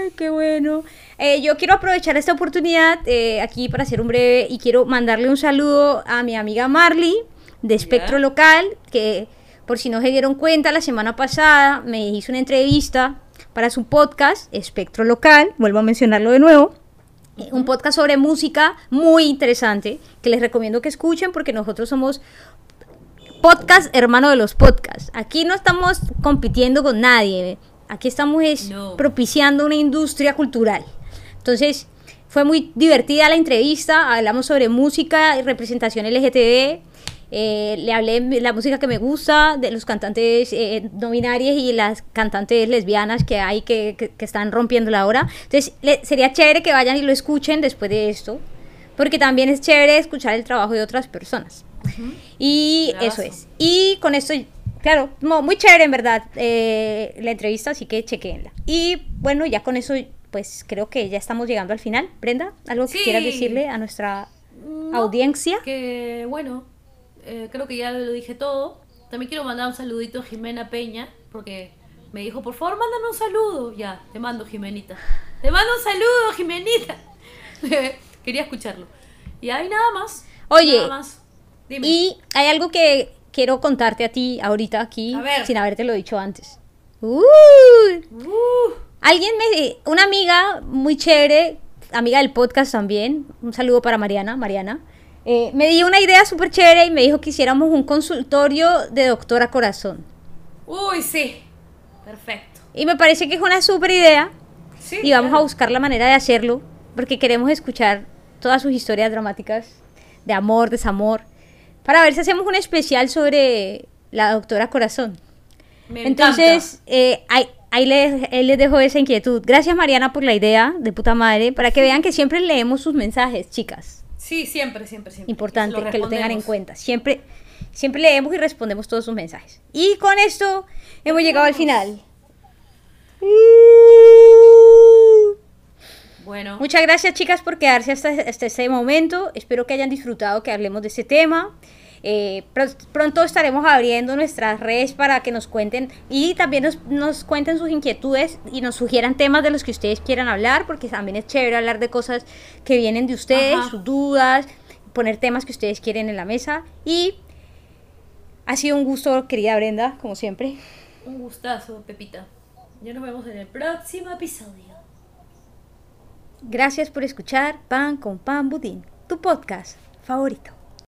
Ay, qué bueno. Eh, yo quiero aprovechar esta oportunidad eh, aquí para hacer un breve y quiero mandarle un saludo a mi amiga Marley de Espectro Local, que por si no se dieron cuenta, la semana pasada me hizo una entrevista para su podcast Espectro Local, vuelvo a mencionarlo de nuevo. Eh, un podcast sobre música muy interesante que les recomiendo que escuchen porque nosotros somos podcast hermano de los podcasts. Aquí no estamos compitiendo con nadie, aquí estamos propiciando una industria cultural. Entonces, fue muy divertida la entrevista, hablamos sobre música y representación LGTB, eh, le hablé de la música que me gusta, de los cantantes eh, no binarios y las cantantes lesbianas que hay que, que, están rompiendo la hora. Entonces, sería chévere que vayan y lo escuchen después de esto, porque también es chévere escuchar el trabajo de otras personas. Y eso es. Y con esto, claro, muy chévere en verdad eh, la entrevista, así que chequenla. Y bueno, ya con eso pues creo que ya estamos llegando al final. Brenda, ¿algo que quieras decirle a nuestra audiencia? Que bueno, eh, creo que ya lo dije todo. También quiero mandar un saludito a Jimena Peña, porque me dijo, por favor, mándame un saludo. Ya, te mando, Jimenita. Te mando un saludo, Jimenita. Quería escucharlo. Y hay nada más. Oye, y hay algo que quiero contarte a ti ahorita aquí, sin haberte lo dicho antes. Uh. Uh. Alguien me, una amiga muy chévere, amiga del podcast también, un saludo para Mariana, Mariana, eh, me dio una idea súper chévere y me dijo que hiciéramos un consultorio de doctora corazón. Uy, sí, perfecto. Y me parece que es una súper idea sí, y vamos a buscar la manera de hacerlo porque queremos escuchar todas sus historias dramáticas de amor, desamor, para ver si hacemos un especial sobre la doctora corazón. Me Entonces, eh, hay, ahí les, él les dejo esa inquietud. Gracias Mariana por la idea de puta madre, para que vean que siempre leemos sus mensajes, chicas. Sí, siempre, siempre, siempre. Importante que lo tengan en cuenta. Siempre, siempre leemos y respondemos todos sus mensajes. Y con esto hemos llegado al final. Bueno. Muchas gracias chicas por quedarse hasta, hasta este momento. Espero que hayan disfrutado que hablemos de este tema. Eh, pronto estaremos abriendo nuestras redes para que nos cuenten y también nos, cuenten sus inquietudes y nos sugieran temas de los que ustedes quieran hablar, porque también es chévere hablar de cosas que vienen de ustedes, sus dudas, poner temas que ustedes quieren en la mesa. Y ha sido un gusto, querida Brenda, como siempre. Un gustazo, Pepita. Ya nos vemos en el próximo episodio. Gracias por escuchar Pan con Pan Budín, tu podcast favorito.